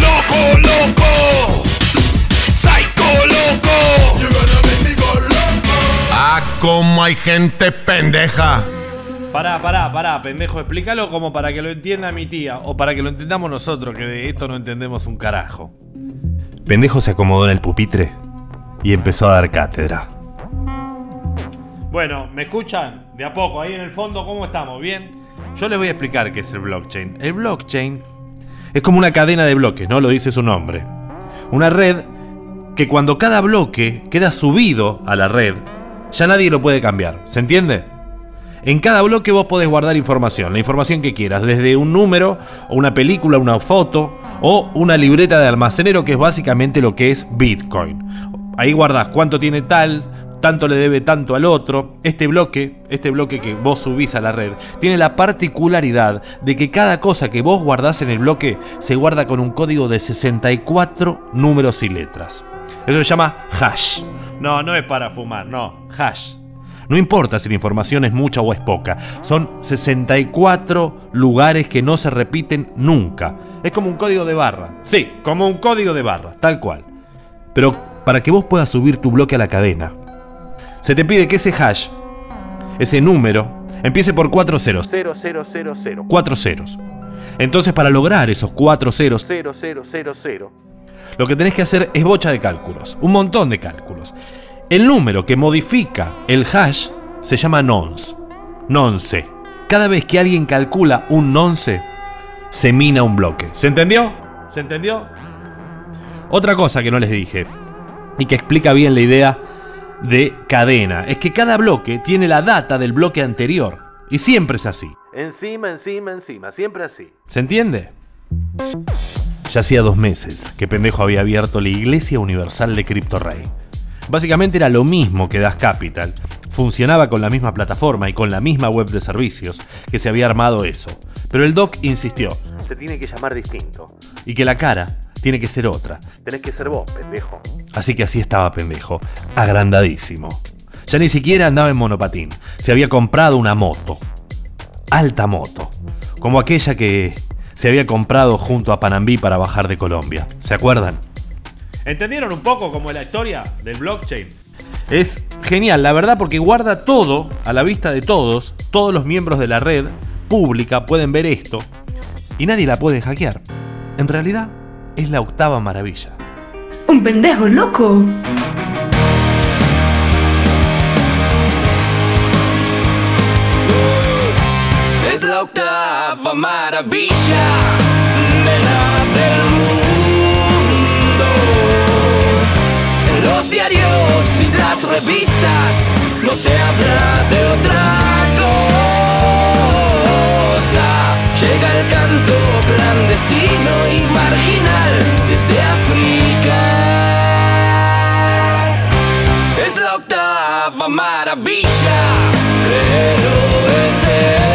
Loco, loco, psycho, loco. Ah, como hay gente pendeja. Pará, pará, pará, pendejo, explícalo como para que lo entienda mi tía o para que lo entendamos nosotros, que de esto no entendemos un carajo. Pendejo se acomodó en el pupitre y empezó a dar cátedra. Bueno, ¿me escuchan? De a poco, ahí en el fondo, ¿cómo estamos? ¿Bien? Yo les voy a explicar qué es el blockchain. El blockchain es como una cadena de bloques, ¿no? Lo dice su nombre. Una red que cuando cada bloque queda subido a la red, ya nadie lo puede cambiar. ¿Se entiende? En cada bloque vos podés guardar información, la información que quieras, desde un número, o una película, una foto, o una libreta de almacenero, que es básicamente lo que es Bitcoin. Ahí guardás cuánto tiene tal, tanto le debe tanto al otro. Este bloque, este bloque que vos subís a la red, tiene la particularidad de que cada cosa que vos guardás en el bloque se guarda con un código de 64 números y letras. Eso se llama hash. No, no es para fumar, no, hash. No importa si la información es mucha o es poca, son 64 lugares que no se repiten nunca. Es como un código de barra. Sí, como un código de barra, tal cual. Pero para que vos puedas subir tu bloque a la cadena, se te pide que ese hash, ese número, empiece por 4 ceros. 0, 0, 0, 0. 4 ceros. Entonces, para lograr esos 4 ceros, 0, 0, 0, 0, lo que tenés que hacer es bocha de cálculos, un montón de cálculos. El número que modifica el hash se llama nonce. Nonce. Cada vez que alguien calcula un nonce, se mina un bloque. ¿Se entendió? ¿Se entendió? Otra cosa que no les dije y que explica bien la idea de cadena es que cada bloque tiene la data del bloque anterior. Y siempre es así. Encima, encima, encima. Siempre así. ¿Se entiende? Ya hacía dos meses que Pendejo había abierto la Iglesia Universal de CryptoRay. Básicamente era lo mismo que Das Capital. Funcionaba con la misma plataforma y con la misma web de servicios que se había armado eso. Pero el doc insistió. Se tiene que llamar distinto. Y que la cara tiene que ser otra. Tenés que ser vos, pendejo. Así que así estaba pendejo, agrandadísimo. Ya ni siquiera andaba en monopatín. Se había comprado una moto. Alta moto. Como aquella que se había comprado junto a Panambí para bajar de Colombia. ¿Se acuerdan? ¿Entendieron un poco como la historia del blockchain? Es genial, la verdad, porque guarda todo a la vista de todos. Todos los miembros de la red pública pueden ver esto y nadie la puede hackear. En realidad, es la octava maravilla. Un pendejo loco. Es la octava maravilla de la del mundo. En los diarios y las revistas no se habla de otra cosa. Llega el canto clandestino y marginal desde África. Es la octava maravilla, pero es el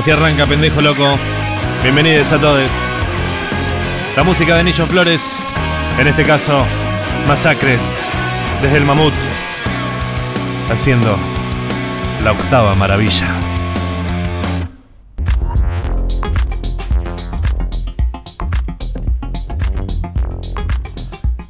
Así arranca, pendejo loco. Bienvenidos a todos. La música de Niño Flores, en este caso, Masacre, desde el Mamut, haciendo la octava maravilla.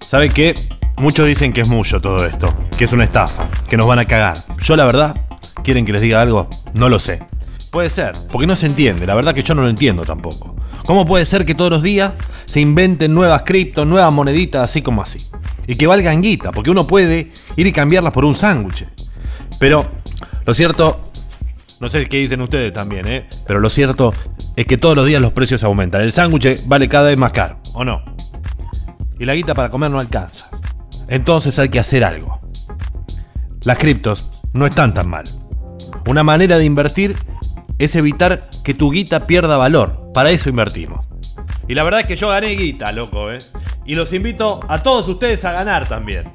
¿Sabe qué? Muchos dicen que es mucho todo esto, que es una estafa, que nos van a cagar. Yo la verdad, ¿quieren que les diga algo? No lo sé. Puede ser, porque no se entiende, la verdad que yo no lo entiendo tampoco. ¿Cómo puede ser que todos los días se inventen nuevas criptos, nuevas moneditas, así como así? Y que valgan guita, porque uno puede ir y cambiarlas por un sándwich. Pero lo cierto, no sé qué dicen ustedes también, ¿eh? Pero lo cierto es que todos los días los precios aumentan. El sándwich vale cada vez más caro, ¿o no? Y la guita para comer no alcanza. Entonces hay que hacer algo. Las criptos no están tan mal. Una manera de invertir es evitar que tu guita pierda valor. Para eso invertimos. Y la verdad es que yo gané guita, loco, ¿eh? Y los invito a todos ustedes a ganar también.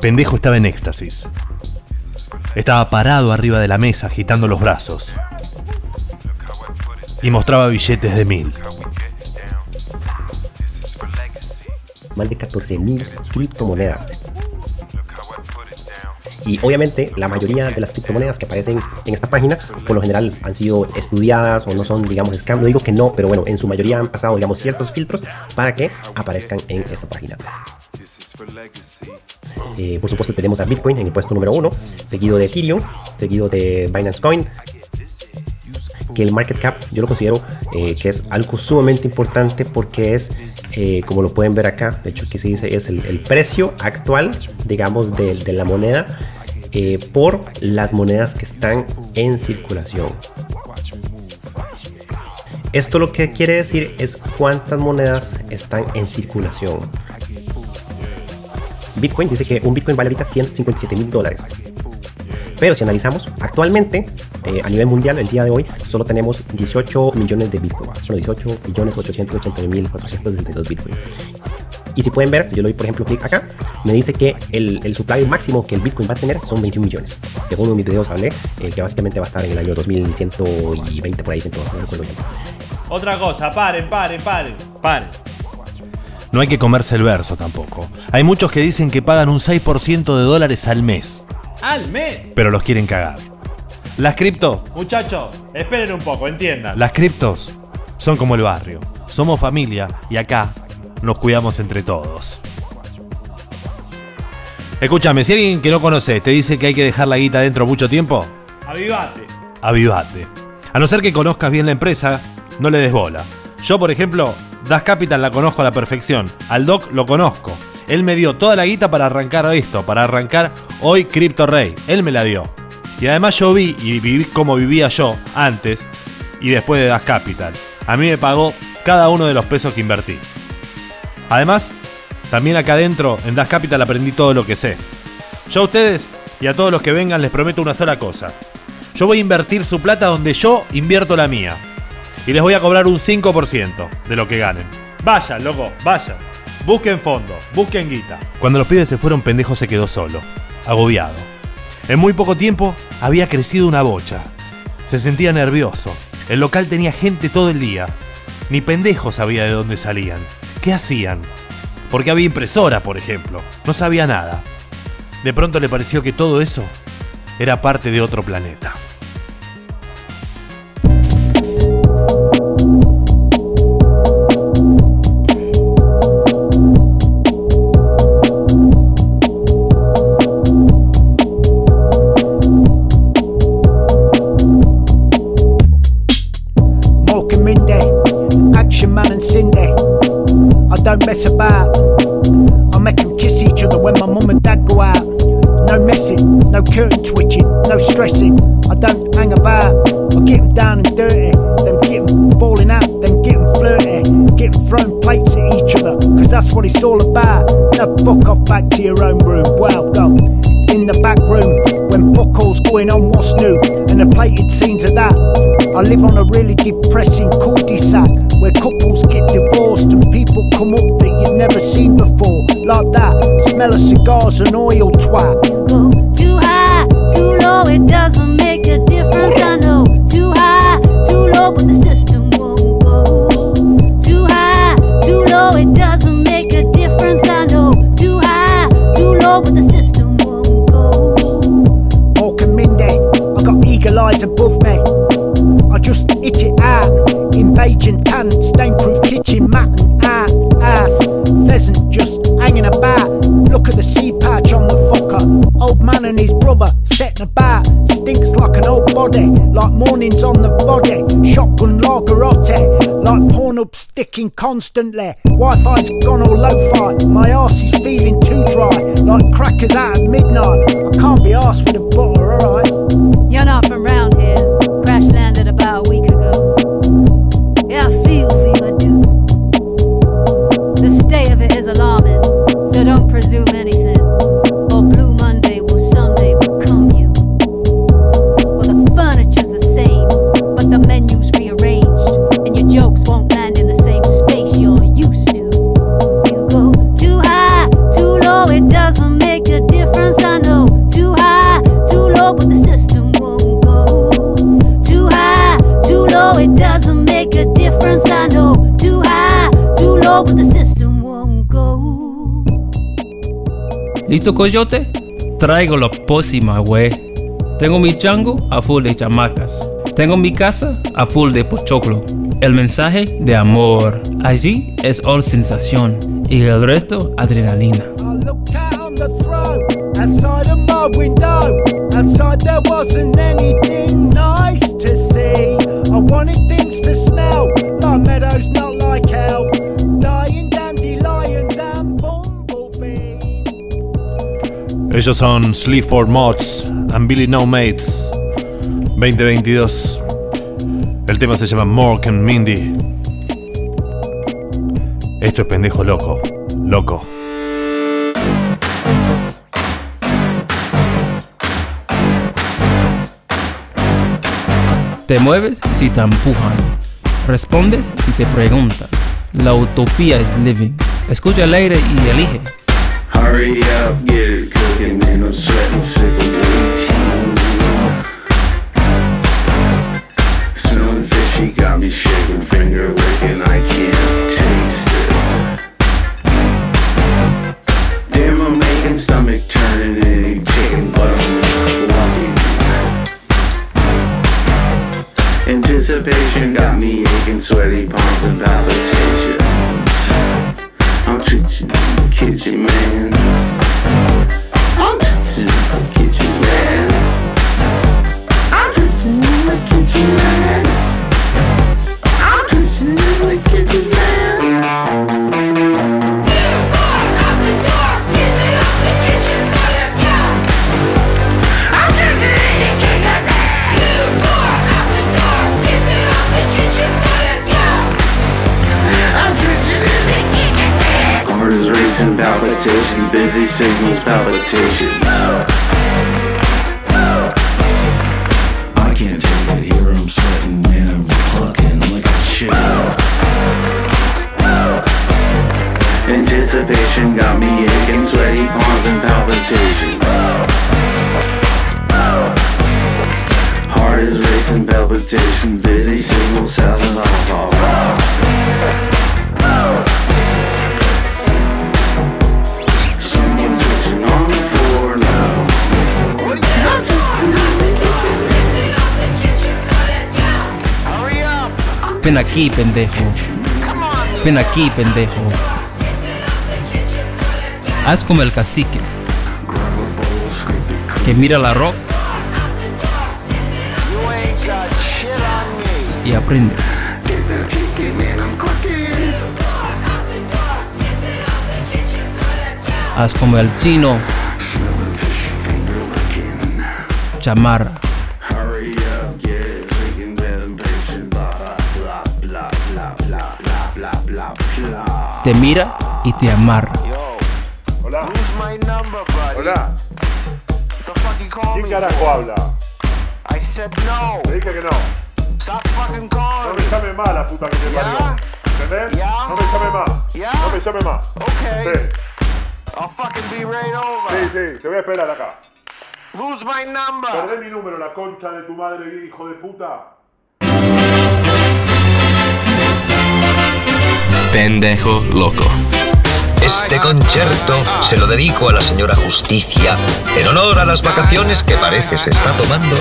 Pendejo estaba en éxtasis. Estaba parado arriba de la mesa agitando los brazos. Y mostraba billetes de mil. Más de 14.000 criptomonedas. Y obviamente la mayoría de las criptomonedas que aparecen en esta página por lo general han sido estudiadas o no son, digamos, scam. No digo que no, pero bueno, en su mayoría han pasado, digamos, ciertos filtros para que aparezcan en esta página. Eh, por supuesto tenemos a Bitcoin en el puesto número uno, seguido de Ethereum, seguido de Binance Coin, que el market cap yo lo considero eh, que es algo sumamente importante porque es, eh, como lo pueden ver acá, de hecho que se dice es el, el precio actual, digamos, de, de la moneda eh, por las monedas que están en circulación. Esto lo que quiere decir es cuántas monedas están en circulación. Bitcoin dice que un Bitcoin vale ahorita 157 mil dólares. Pero si analizamos, actualmente eh, a nivel mundial, el día de hoy, solo tenemos 18 millones de Bitcoin. Son 18 millones 889 mil 462 Bitcoin. Y si pueden ver, yo le doy por ejemplo clic acá, me dice que el, el supply máximo que el Bitcoin va a tener son 21 millones. Que uno de mis videos hablé, eh, que básicamente va a estar en el año 2120 por ahí, no recuerdo bien. Otra cosa, paren, paren, paren, paren. No hay que comerse el verso tampoco. Hay muchos que dicen que pagan un 6% de dólares al mes. ¡Al mes! Pero los quieren cagar. Las cripto, Muchachos, esperen un poco, entiendan. las criptos son como el barrio. Somos familia y acá nos cuidamos entre todos. Escúchame, si alguien que no conoces te dice que hay que dejar la guita dentro mucho tiempo, Avivate. avivate. A no ser que conozcas bien la empresa, no le des bola. Yo, por ejemplo, Das Capital la conozco a la perfección. Al Doc lo conozco. Él me dio toda la guita para arrancar esto, para arrancar hoy Crypto Rey. Él me la dio. Y además yo vi y viví como vivía yo antes y después de Das Capital. A mí me pagó cada uno de los pesos que invertí. Además, también acá adentro en Das Capital aprendí todo lo que sé. Yo a ustedes y a todos los que vengan les prometo una sola cosa. Yo voy a invertir su plata donde yo invierto la mía. Y les voy a cobrar un 5% de lo que ganen. Vayan, loco, vayan. Busquen fondo, busquen guita. Cuando los pibes se fueron, pendejo se quedó solo, agobiado. En muy poco tiempo había crecido una bocha. Se sentía nervioso. El local tenía gente todo el día. Ni pendejo sabía de dónde salían. ¿Qué hacían? Porque había impresora, por ejemplo. No sabía nada. De pronto le pareció que todo eso era parte de otro planeta. Stressing. I don't hang about. I get them down and dirty, then get them falling out, then get them flirty, get them throwing plates at each other, cause that's what it's all about. Now fuck off back to your own room. Well, go in the back room when fuck all's going on, what's new? And the plated scenes of that. I live on a really depressing cul-de-sac where couples get divorced and people come up that you've never seen before. Like that, smell of cigars and oil twat. Agent talent, stain-proof kitchen, mat and ass. Pheasant just hanging about. Look at the seed patch on the fucker. Old man and his brother setting about. Stinks like an old body, like mornings on the body. Shotgun lagerotte, like porn up sticking constantly. Wi-Fi's gone all lo-fi. My ass is feeling too dry, like crackers out at midnight. I can't be arsed with a butter, alright. You're not from ¿Listo, coyote? Traigo la pócima, güey. Tengo mi chango a full de chamacas. Tengo mi casa a full de pochoclo. El mensaje de amor. Allí es all sensación. Y el resto, adrenalina. Ellos son Sleaford Mods and Billy No Mates 2022. El tema se llama Mork and Mindy. Esto es pendejo loco. Loco. Te mueves si te empujan. Respondes si te preguntan. La utopía es living. Escucha el aire y elige. Hurry up, get it cooking, man. I'm sweating, sick of waiting. Smelling fishy, got me shaking, finger licking, I can't aquí, pendejo. Ven aquí, pendejo. Haz como el cacique. Que mira la rock. Y aprende. Haz como el chino. Chamarra. Te mira y te amarra. Hola. my number, buddy. Hola. The fuck you call ¿Quién me carajo for? habla? I said no. Te dije que no. Stop fucking No calling me me. llame más la puta que te ¿Ya? parió. ¿Entendés? No me llame más. No me llame más. Okay. Sí, I'll fucking be right sí, over. sí, te voy a esperar acá. Lose my number. Perdé mi número, la concha de tu madre, hijo de puta. Pendejo loco. Este concierto se lo dedico a la señora Justicia en honor a las vacaciones que parece se está tomando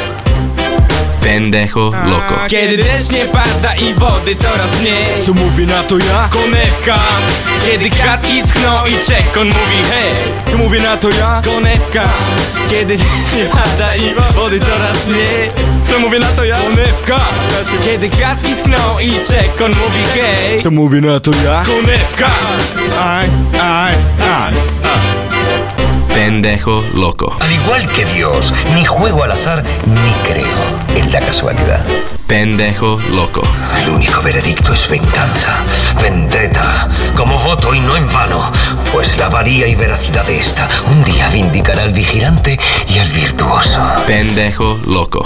Pendejo loco. Kiedy deszcz nie pada i wody coraz mniej Co mówi na to ja? Konewka Kiedy i czekon mówi hej Co mówi na to ja? Konewka Kiedy nie pada i wody coraz mniej Co mówi na to ja? Konewka Kiedy kratki schną i czekon mówi hej Co mówi na to ja? Konewka Ay, ay, ay. Pendejo loco. Al igual que Dios, ni juego al azar, ni creo en la casualidad. Pendejo loco. El único veredicto es venganza, vendetta, como voto y no en vano, pues la valía y veracidad de esta un día vindicará al vigilante y al virtuoso. Pendejo loco.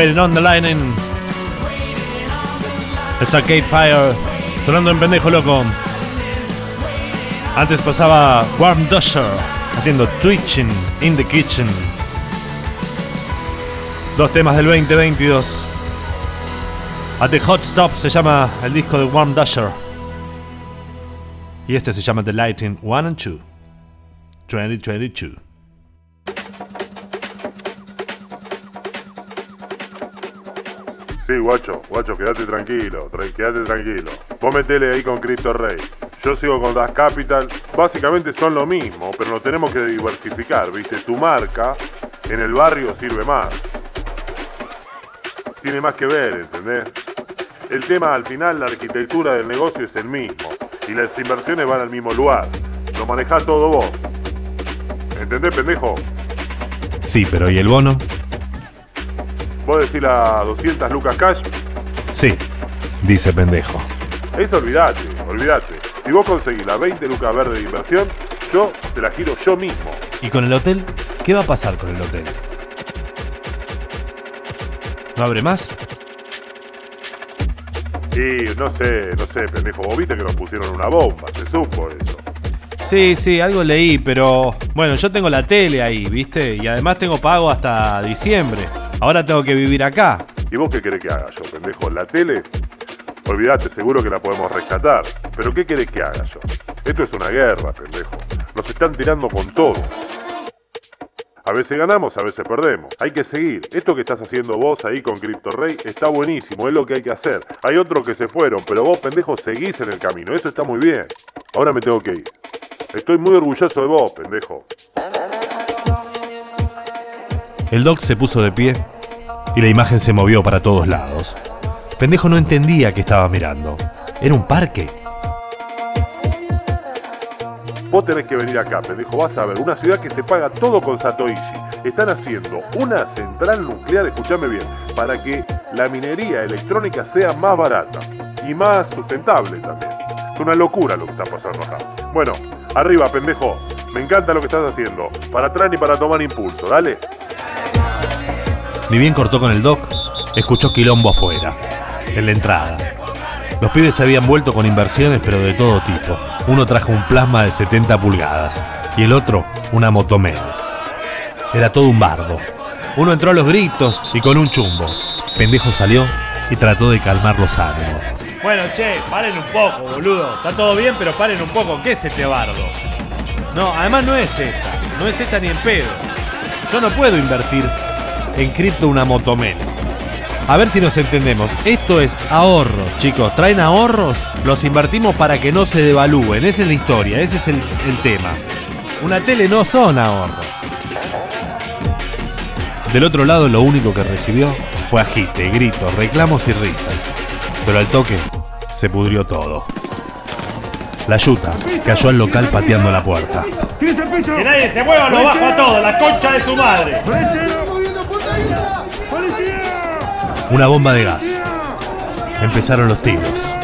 Waiting on the Lightning. Es Arcade Fire. Sonando en pendejo loco. Antes pasaba Warm Dusher haciendo Twitching in the Kitchen. Dos temas del 2022. At the Hot Stop se llama el disco de Warm Dusher. Y este se llama The Lighting 1 and 2. 2022. Sí, guacho, guacho, quédate tranquilo, tra- quédate tranquilo. Vos metele ahí con Cristo Rey. Yo sigo con Das Capital. Básicamente son lo mismo, pero nos tenemos que diversificar, ¿viste? Tu marca en el barrio sirve más. Tiene más que ver, ¿entendés? El tema al final, la arquitectura del negocio es el mismo. Y las inversiones van al mismo lugar. Lo manejás todo vos. ¿Entendés, pendejo? Sí, pero ¿y el bono? Vos decís las 200 lucas cash, Sí, dice pendejo. Eso olvidate, olvidate. Si vos conseguís las 20 lucas verdes de inversión, yo te la giro yo mismo. ¿Y con el hotel? ¿Qué va a pasar con el hotel? ¿No abre más? Y no sé, no sé, pendejo. Vos viste que nos pusieron una bomba, se supo eso. Sí, sí, algo leí, pero bueno, yo tengo la tele ahí, ¿viste? Y además tengo pago hasta diciembre. Ahora tengo que vivir acá. ¿Y vos qué querés que haga yo, pendejo? ¿La tele? Olvídate, seguro que la podemos rescatar. Pero ¿qué querés que haga yo? Esto es una guerra, pendejo. Nos están tirando con todo. A veces ganamos, a veces perdemos. Hay que seguir. Esto que estás haciendo vos ahí con Crypto Rey está buenísimo, es lo que hay que hacer. Hay otros que se fueron, pero vos, pendejo, seguís en el camino. Eso está muy bien. Ahora me tengo que ir. Estoy muy orgulloso de vos, pendejo. El doc se puso de pie y la imagen se movió para todos lados. Pendejo no entendía que estaba mirando. Era un parque. Vos tenés que venir acá, pendejo. Vas a ver, una ciudad que se paga todo con Satoichi. Están haciendo una central nuclear, escúchame bien, para que la minería electrónica sea más barata y más sustentable también. Es una locura lo que está pasando acá. Bueno, arriba, pendejo. Me encanta lo que estás haciendo. Para atrás ni para tomar impulso, dale. Ni bien cortó con el doc, escuchó quilombo afuera, en la entrada. Los pibes se habían vuelto con inversiones, pero de todo tipo. Uno trajo un plasma de 70 pulgadas y el otro una motomel. Era todo un bardo. Uno entró a los gritos y con un chumbo. Pendejo salió y trató de calmar los ánimos. Bueno, che, paren un poco, boludo. Está todo bien, pero paren un poco. ¿Qué es este bardo? No, además no es esta. No es esta ni en pedo. Yo no puedo invertir en cripto una motomel. A ver si nos entendemos. Esto es ahorros, chicos. Traen ahorros, los invertimos para que no se devalúen. Esa es la historia, ese es el, el tema. Una tele no son ahorros. Del otro lado, lo único que recibió fue agite, gritos, reclamos y risas. Pero al toque, se pudrió todo. La yuta cayó al local pateando la puerta. Que nadie se mueva, lo bajo a todo. La concha de su madre. Una bomba de gas. Empezaron los tiros.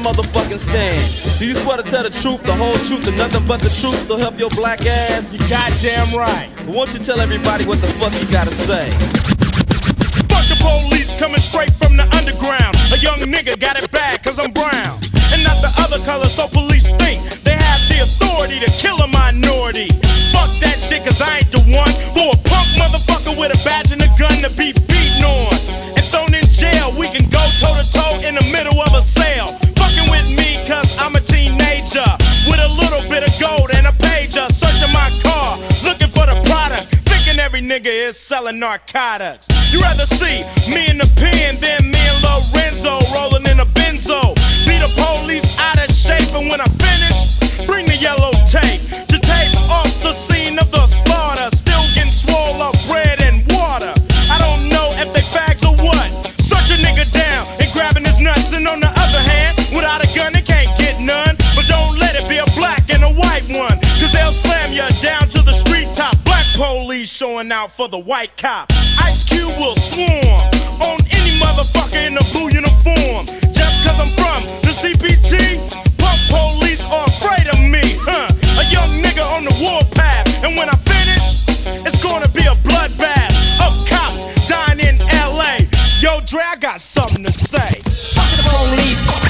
Motherfucking stand. Do you swear to tell the truth, the whole truth, and nothing but the truth, so help your black ass? You goddamn right. But won't you tell everybody what the fuck you gotta say? Fuck the police coming straight from the underground. A young nigga got it bad cause I'm brown. And not the other color, so police think they have the authority to kill a minority. Fuck that shit cause I ain't the is selling narcotics. You rather see me in the pen than me and Lorenzo rolling in a benzo. Be the police out of shape, and when I finish, bring the yellow tape to tape off the scene of the slaughter. Still getting swole up police showing out for the white cop. Ice Cube will swarm on any motherfucker in a blue uniform. Just cause I'm from the CPT, punk police are afraid of me, huh? A young nigga on the warpath, and when I finish, it's gonna be a bloodbath of cops dying in LA. Yo, Dre, I got something to say. Fuck the police.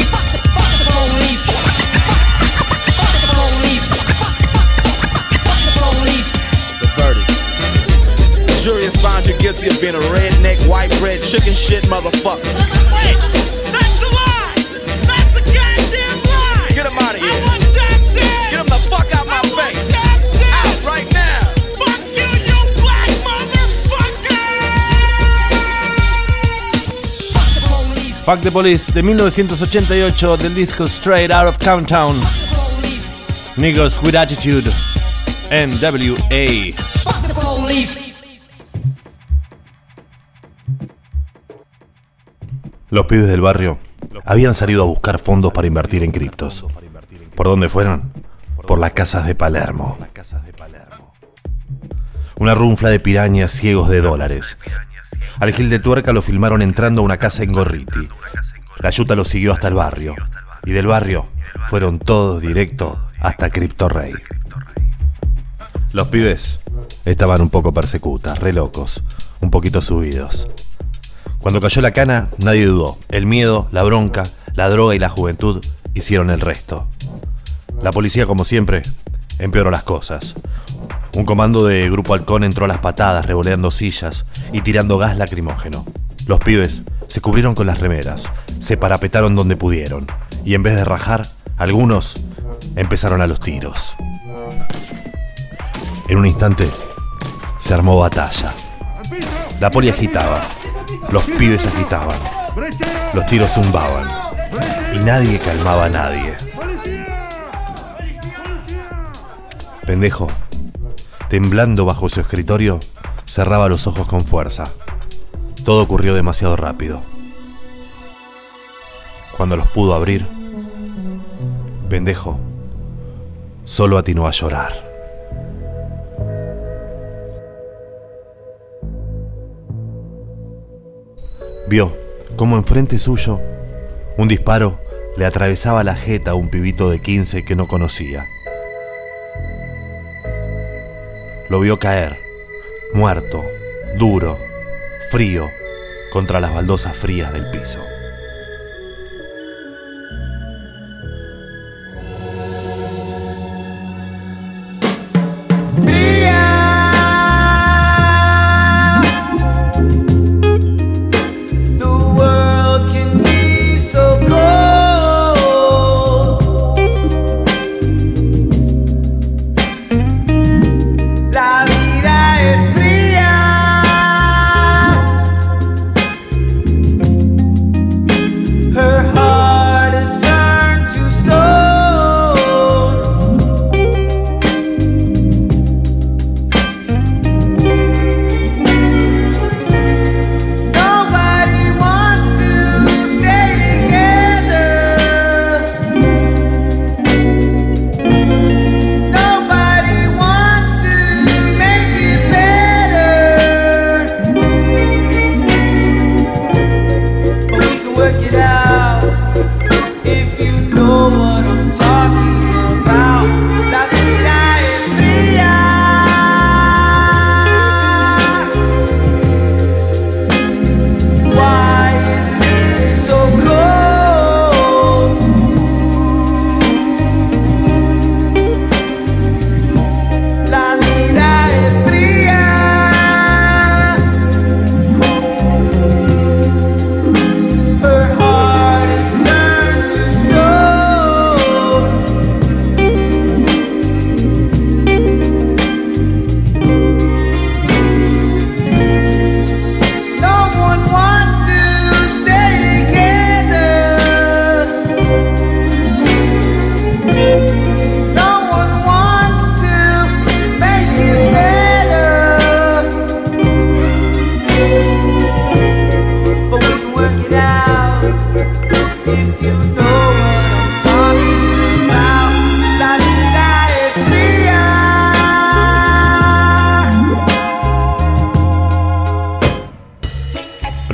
Jury has found you guilty of being a redneck, white bread, chicken shit motherfucker. Wait, that's a lie. That's a goddamn lie. Get him out of here. I want justice. Get him the fuck out my face. Justice. Out right now. Fuck you, you black motherfucker. Fuck the Police de 1988 del disco Straight Out of Countdown. Niggas with Attitude. NWA. Fuck the police. Los pibes del barrio habían salido a buscar fondos para invertir en criptos. ¿Por dónde fueron? Por las casas de Palermo. Una runfla de pirañas ciegos de dólares. Al Gil de Tuerca lo filmaron entrando a una casa en Gorriti. La yuta lo siguió hasta el barrio. Y del barrio fueron todos directo hasta Crypto Rey. Los pibes estaban un poco persecutas, re locos, un poquito subidos. Cuando cayó la cana, nadie dudó. El miedo, la bronca, la droga y la juventud hicieron el resto. La policía, como siempre, empeoró las cosas. Un comando de Grupo Halcón entró a las patadas, revoleando sillas y tirando gas lacrimógeno. Los pibes se cubrieron con las remeras, se parapetaron donde pudieron, y en vez de rajar, algunos empezaron a los tiros. En un instante, se armó batalla. La poli agitaba, los pibes agitaban, los tiros zumbaban, y nadie calmaba a nadie. Pendejo, temblando bajo su escritorio, cerraba los ojos con fuerza. Todo ocurrió demasiado rápido. Cuando los pudo abrir, pendejo, solo atinó a llorar. Vio cómo enfrente suyo un disparo le atravesaba la jeta a un pibito de 15 que no conocía. Lo vio caer, muerto, duro, frío, contra las baldosas frías del piso.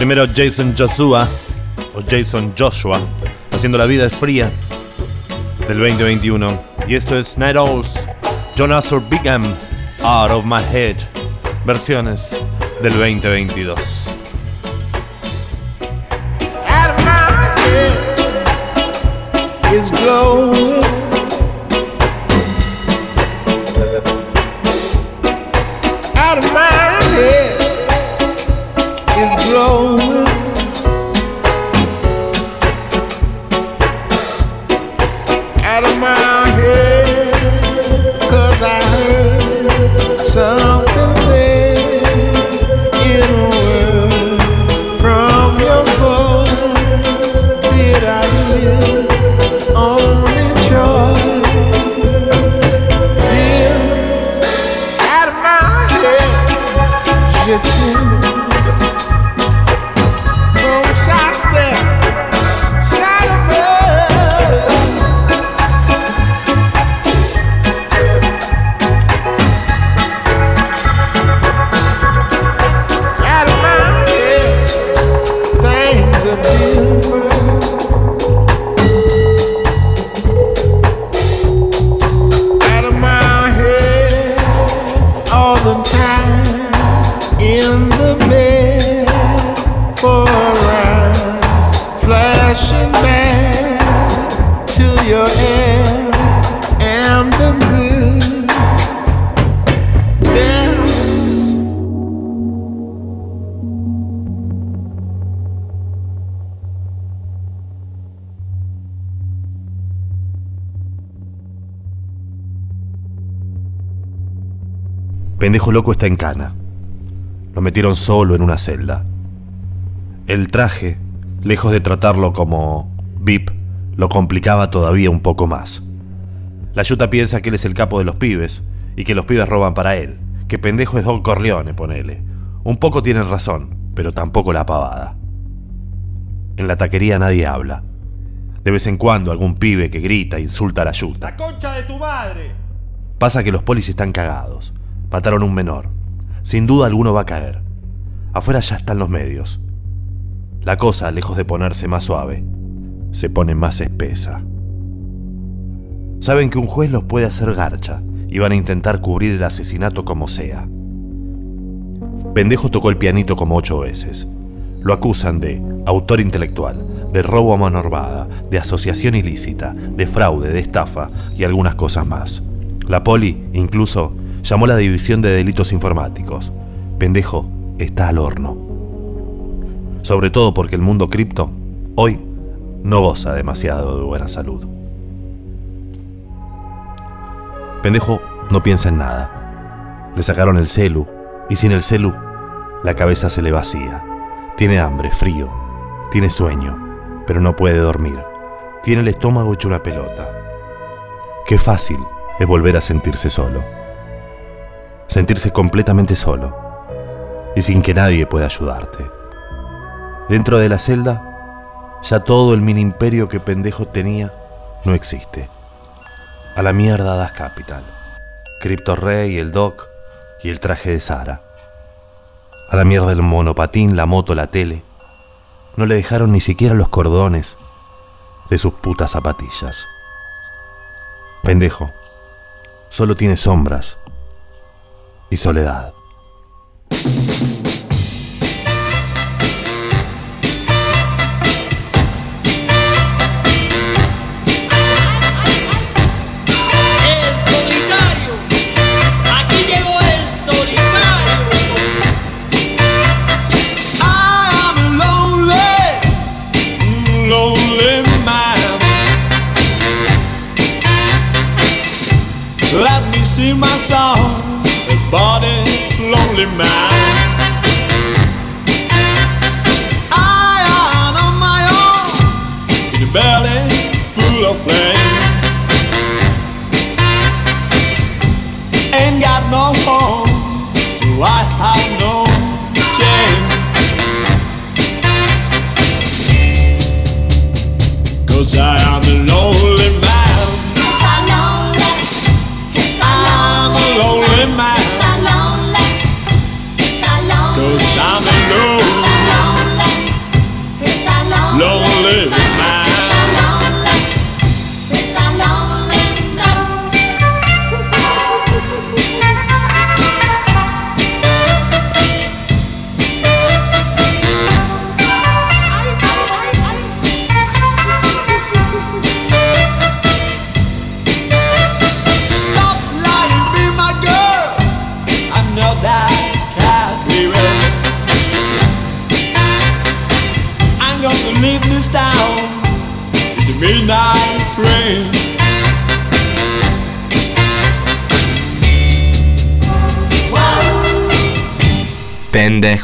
primero Jason Joshua, o Jason Joshua, haciendo La vida es fría del 2021. Y esto es Night Owls, Jonas or Bingham, Out of My Head, versiones del 2022. Pendejo loco está en cana. Lo metieron solo en una celda. El traje, lejos de tratarlo como VIP, lo complicaba todavía un poco más. La yuta piensa que él es el capo de los pibes y que los pibes roban para él. Que pendejo es Don Corleone, ponele. Un poco tienen razón, pero tampoco la pavada. En la taquería nadie habla. De vez en cuando algún pibe que grita e insulta a la yuta. ¡Concha de tu madre! Pasa que los polis están cagados. Mataron un menor. Sin duda alguno va a caer. Afuera ya están los medios. La cosa, lejos de ponerse más suave, se pone más espesa. Saben que un juez los puede hacer garcha y van a intentar cubrir el asesinato como sea. Pendejo tocó el pianito como ocho veces. Lo acusan de autor intelectual, de robo a mano armada, de asociación ilícita, de fraude, de estafa y algunas cosas más. La poli, incluso, llamó la División de Delitos Informáticos. Pendejo está al horno. Sobre todo porque el mundo cripto, hoy, no goza demasiado de buena salud. Pendejo no piensa en nada. Le sacaron el celu, y sin el celu, la cabeza se le vacía. Tiene hambre, frío, tiene sueño, pero no puede dormir. Tiene el estómago hecho una pelota. Qué fácil es volver a sentirse solo. Sentirse completamente solo y sin que nadie pueda ayudarte. Dentro de la celda, ya todo el mini imperio que pendejo tenía no existe. A la mierda Das Capital, Crypto Rey, el Doc y el traje de Sara. A la mierda el monopatín, la moto, la tele. No le dejaron ni siquiera los cordones de sus putas zapatillas. Pendejo, solo tiene sombras y soledad. Lonely man.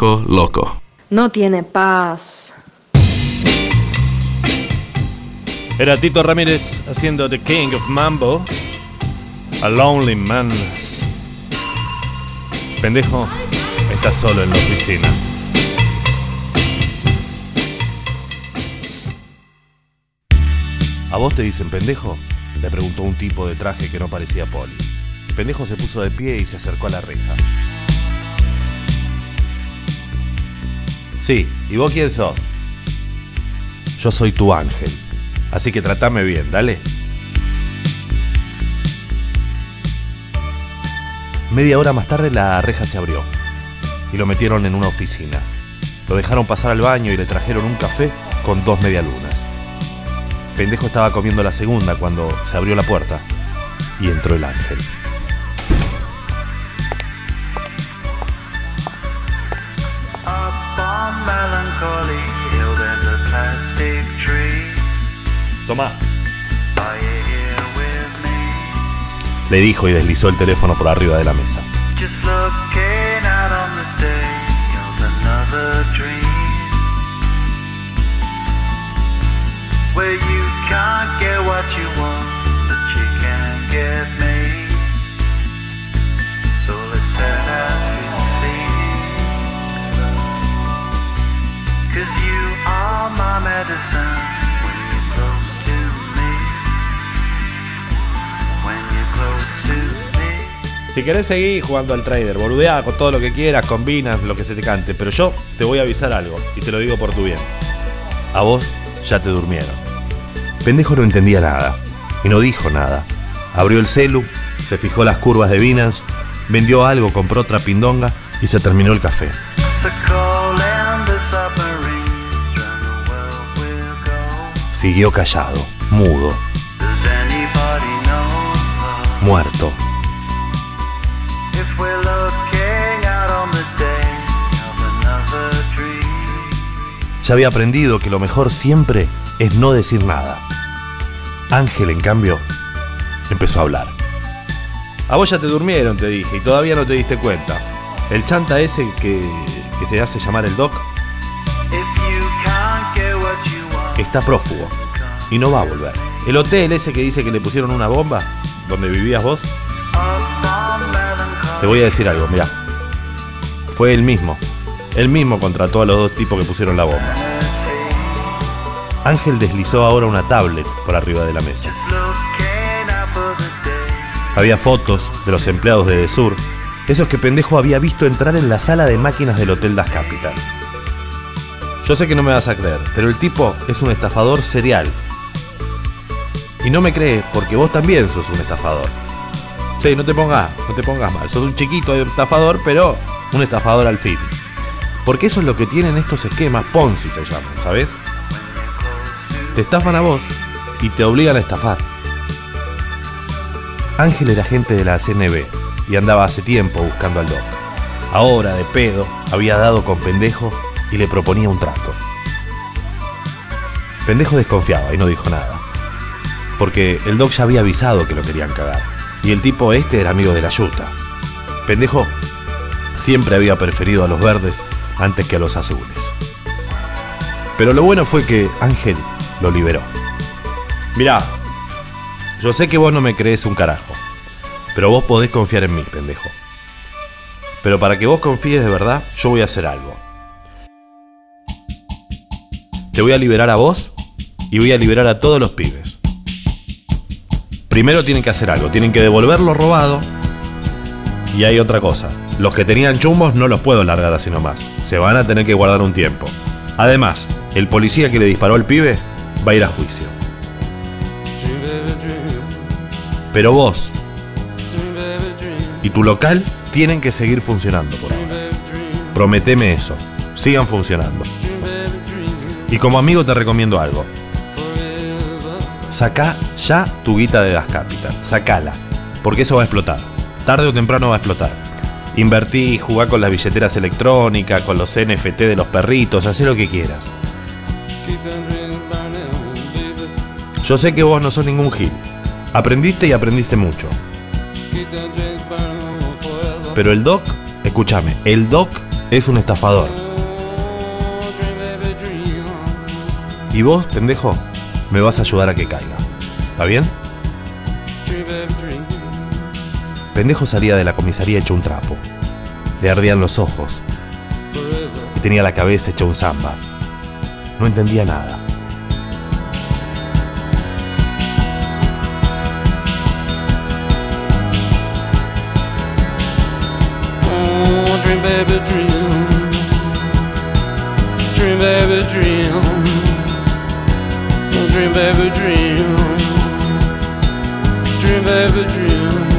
Loco. No tiene paz. Era Tito Ramírez haciendo The King of Mambo. A Lonely Man. Pendejo, estás solo en la oficina. ¿A vos te dicen pendejo? Le preguntó un tipo de traje que no parecía poli. El pendejo se puso de pie y se acercó a la reja. Sí, ¿y vos quién sos? Yo soy tu ángel. Así que tratame bien, dale. Media hora más tarde la reja se abrió y lo metieron en una oficina. Lo dejaron pasar al baño y le trajeron un café con dos medialunas. Pendejo estaba comiendo la segunda cuando se abrió la puerta y entró el ángel. Le dijo y deslizó el teléfono por arriba de la mesa. Si querés seguir jugando al trader, boludeá con todo lo que quieras, combinas, lo que se te cante, pero yo te voy a avisar algo y te lo digo por tu bien. A vos ya te durmieron. Pendejo no entendía nada y no dijo nada. Abrió el celu, se fijó las curvas de Binance, vendió algo, compró otra pindonga y se terminó el café. Siguió callado, mudo, muerto. Ya había aprendido que lo mejor siempre es no decir nada. Ángel, en cambio, empezó a hablar. A vos ya te durmieron, te dije, y todavía no te diste cuenta. El chanta ese que, que se hace llamar el Doc está prófugo y no va a volver. El hotel ese que dice que le pusieron una bomba, donde vivías vos, te voy a decir algo, mirá. Fue él mismo. Él mismo contrató a los dos tipos que pusieron la bomba. Ángel deslizó ahora una tablet por arriba de la mesa. Había fotos de los empleados de Desur, esos que pendejo había visto entrar en la sala de máquinas del Hotel Das Capital. Yo sé que no me vas a creer, pero el tipo es un estafador serial. Y no me crees porque vos también sos un estafador. Sí, no te pongas, no te pongas mal. Sos un chiquito estafador, pero un estafador al fin. Porque eso es lo que tienen estos esquemas Ponzi se llaman, ¿sabes? Te estafan a vos y te obligan a estafar. Ángel era agente de la CNB y andaba hace tiempo buscando al Doc. Ahora, de pedo, había dado con Pendejo y le proponía un trato. Pendejo desconfiaba y no dijo nada. Porque el Doc ya había avisado que lo querían cagar. Y el tipo este era amigo de la yuta. Pendejo siempre había preferido a los verdes antes que a los azules. Pero lo bueno fue que Ángel lo liberó. Mirá, yo sé que vos no me crees un carajo, pero vos podés confiar en mí, pendejo. Pero para que vos confíes de verdad, yo voy a hacer algo. Te voy a liberar a vos y voy a liberar a todos los pibes. Primero tienen que hacer algo, tienen que devolver lo robado. Y hay otra cosa, los que tenían chumbos no los puedo largar así nomás, se van a tener que guardar un tiempo. Además, el policía que le disparó al pibe va a ir a juicio. Pero vos y tu local tienen que seguir funcionando por ahora. Prometeme eso. Sigan funcionando. Y como amigo te recomiendo algo. Sacá ya tu guita de Das Capital. Sacala. Porque eso va a explotar. Tarde o temprano va a explotar. Invertí, jugá con las billeteras electrónicas, con los NFT de los perritos, hacé lo que quieras. Yo sé que vos no sos ningún gil. Aprendiste y aprendiste mucho. Pero el Doc, escúchame, el Doc Es un estafador. Y vos, pendejo, me vas a ayudar a que caiga. ¿Está bien? Pendejo salía de la comisaría hecho un trapo. Le ardían los ojos. Y tenía la cabeza hecha un samba. No entendía nada. Oh, dream, baby, dream. Dream, baby, dream. Oh, dream, baby, dream. Dream, baby, dream.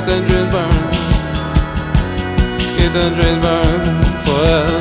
Keep the dreams burn. Keep the dreams burn forever.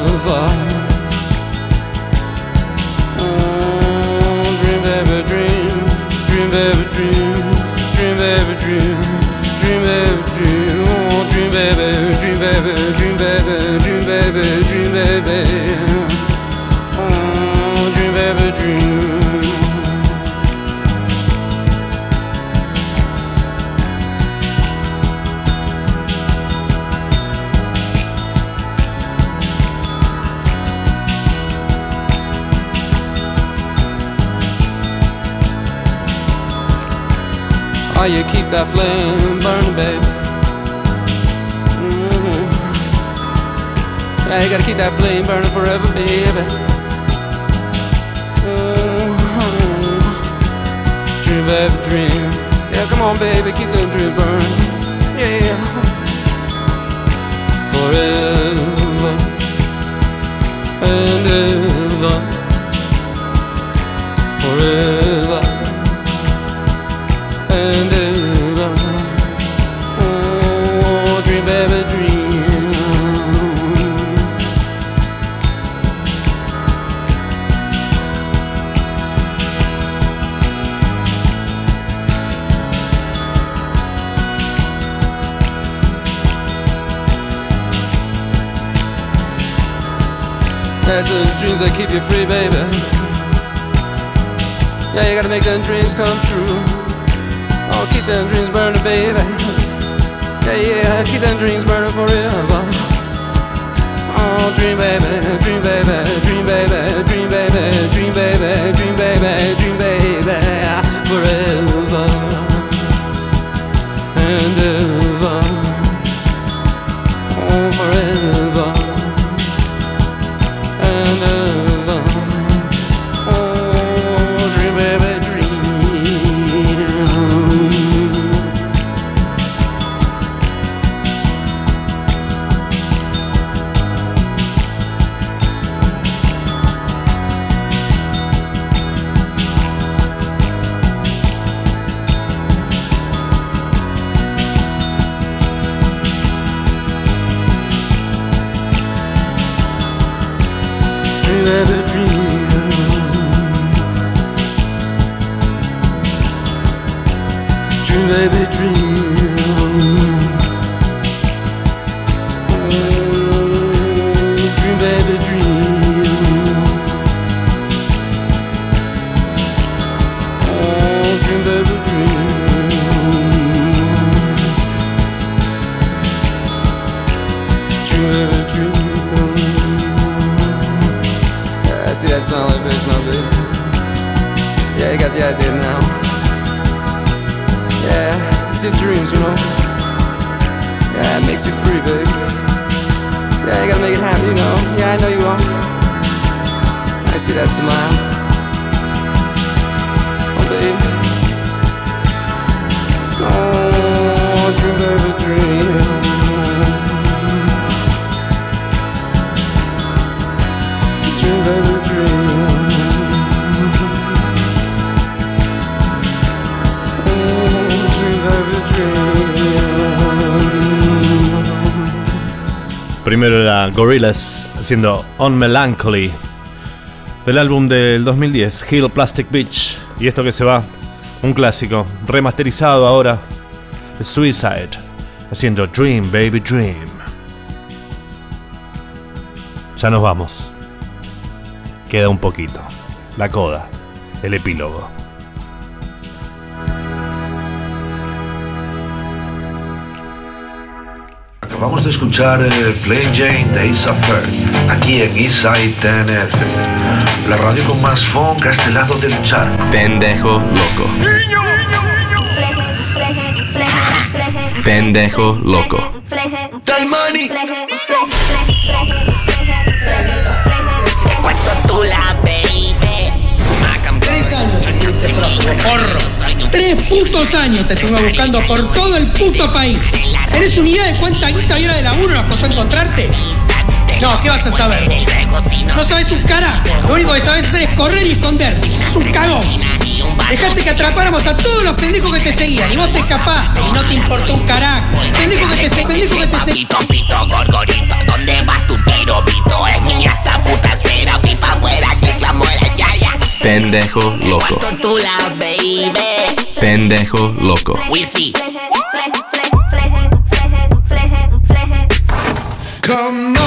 That flame burning forever, baby. Dream, baby, dream. Yeah, come on, baby, keep them dreams burning. Yeah. Forever and ever. Forever dreams that keep you free, baby. Yeah, you gotta make them dreams come true. Oh, keep them dreams burning, baby. Yeah, yeah, keep them dreams burning forever. Oh, dream baby, dream baby, dream baby, dream baby, Primero era Gorillaz haciendo On Melancholy. Del álbum del 2010, Hill Plastic Beach. Y esto que se va, un clásico, remasterizado ahora, Suicide, haciendo Dream Baby Dream. Ya nos vamos. Queda un poquito. La coda, el epílogo. Acabamos de escuchar eh, Plain Jane de Issa Fair, aquí en Eastside TNF, la radio con más funk a este lado del charco. Pendejo loco. Pendejo loco. Cuento tú la baby. Estuviste prófugo, porro. Tres putos años te estuve buscando por todo el puto país. ¿Tenés una idea de cuánta guita y hora de laburo nos costó encontrarte? No, ¿qué vas a saber? No sabes un carajo. Lo único que sabes hacer es correr y esconderte. Es un cagón. Dejaste que atrapáramos a todos los pendejos que te seguían y vos te escapaste y no te importó un carajo. Pendejo que te se, pendejo que te se. Pito, pito, gorgorito, ¿dónde vas? Pero pito es mía esta puta cera, pipa afuera, que clamora, ya, ya. Pendejo loco. Tú la baby. Pendejo loco. Come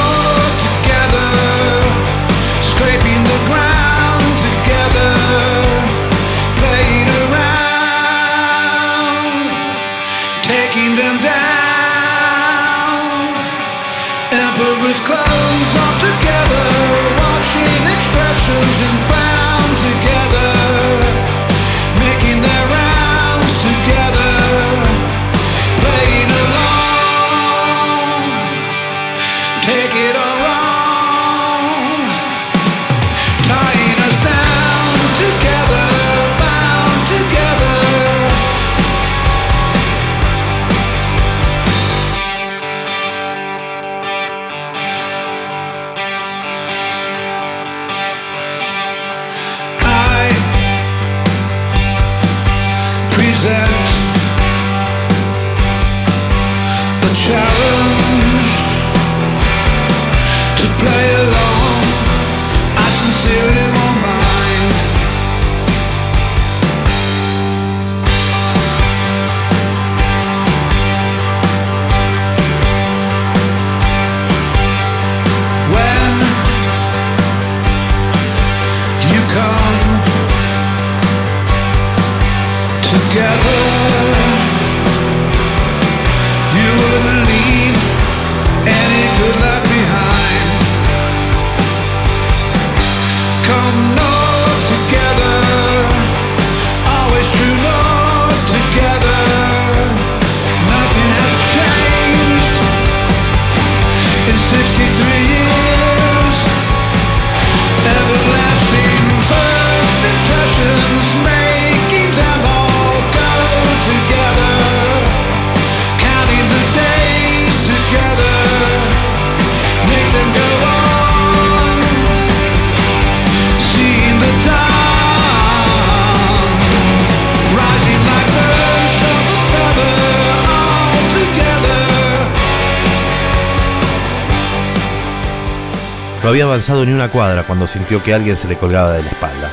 había avanzado ni una cuadra cuando sintió que alguien se le colgaba de la espalda.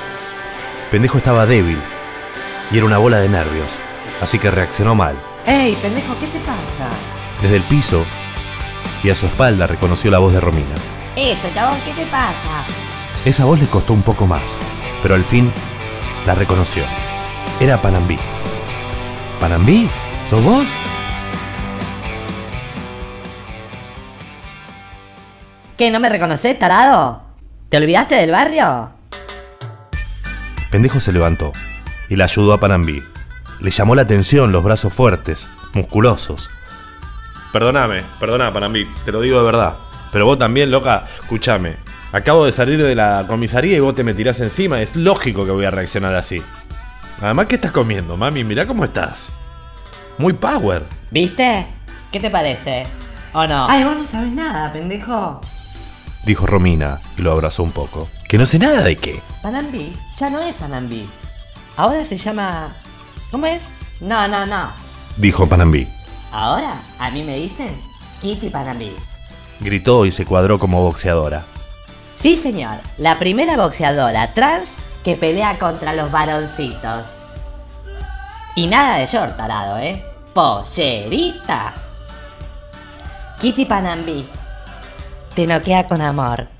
Pendejo estaba débil y era una bola de nervios, así que reaccionó mal. ¡Ey, pendejo, qué te pasa! Desde el piso y a su espalda reconoció la voz de Romina. Eso, chabón, ¿qué te pasa? Esa voz le costó un poco más, pero al fin la reconoció. Era Panambí. ¿Panambí? ¿Sos vos? ¿Qué, no me reconoces, tarado? ¿Te olvidaste del barrio? Pendejo se levantó y la ayudó a Panambí. Le llamó la atención los brazos fuertes, musculosos. Perdóname, perdona Panambí, te lo digo de verdad. Pero vos también, loca, escúchame. Acabo de salir de la comisaría y vos te me tirás encima. Es lógico que voy a reaccionar así. Además, ¿qué estás comiendo, mami? Mirá cómo estás. Muy power. ¿Viste? ¿Qué te parece? ¿O no? Ay, vos no sabes nada, pendejo dijo Romina y lo abrazó un poco. Que no sé nada de qué. Panambi ya no es Panambi. Ahora se llama... ¿Cómo es? No, no, no. Dijo Panambi. Ahora a mí me dicen Kitty Panambi. Gritó y se cuadró como boxeadora. Sí, señor. La primera boxeadora trans que pelea contra los varoncitos. Y nada de short tarado, ¿eh? Pollerita. Kitty Panambi te noquea con amor.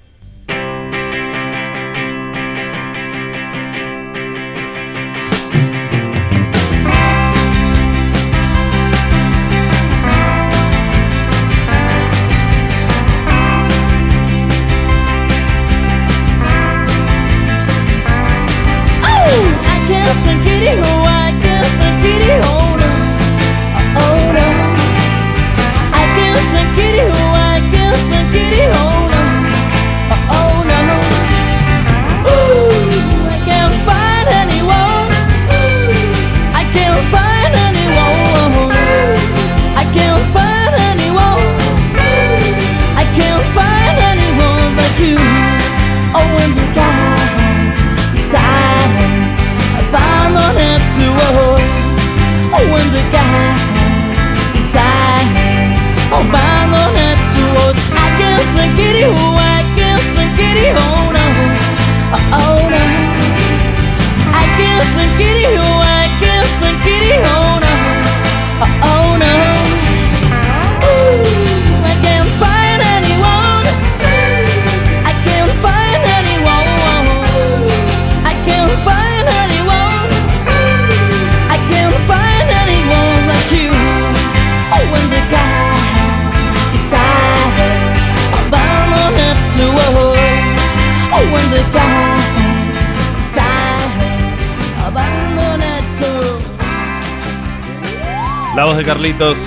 La voz de Carlitos,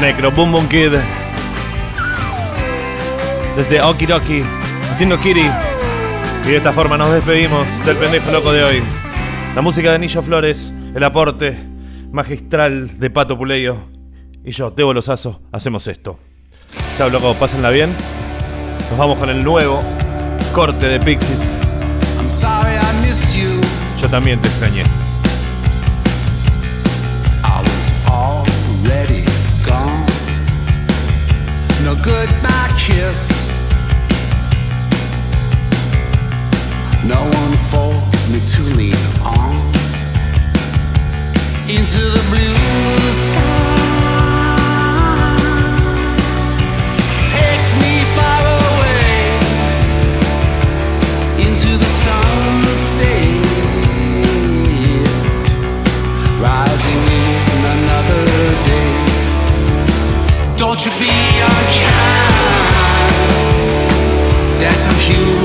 Necro Boom Boom Kid, desde Okidoki, haciendo Kiri. Y de esta forma nos despedimos del pendejo loco de hoy. La música de Anillo Flores, el aporte magistral de Pato Puleyo y yo, Tebo Lozazo, hacemos esto. Chao, loco, pásenla bien. Nos vamos con el nuevo corte de Pixies. Yo también te extrañé. already gone. No goodbye kiss. No one for me to lean on. Into the blue sky. Takes me far To be unkind. That's how you.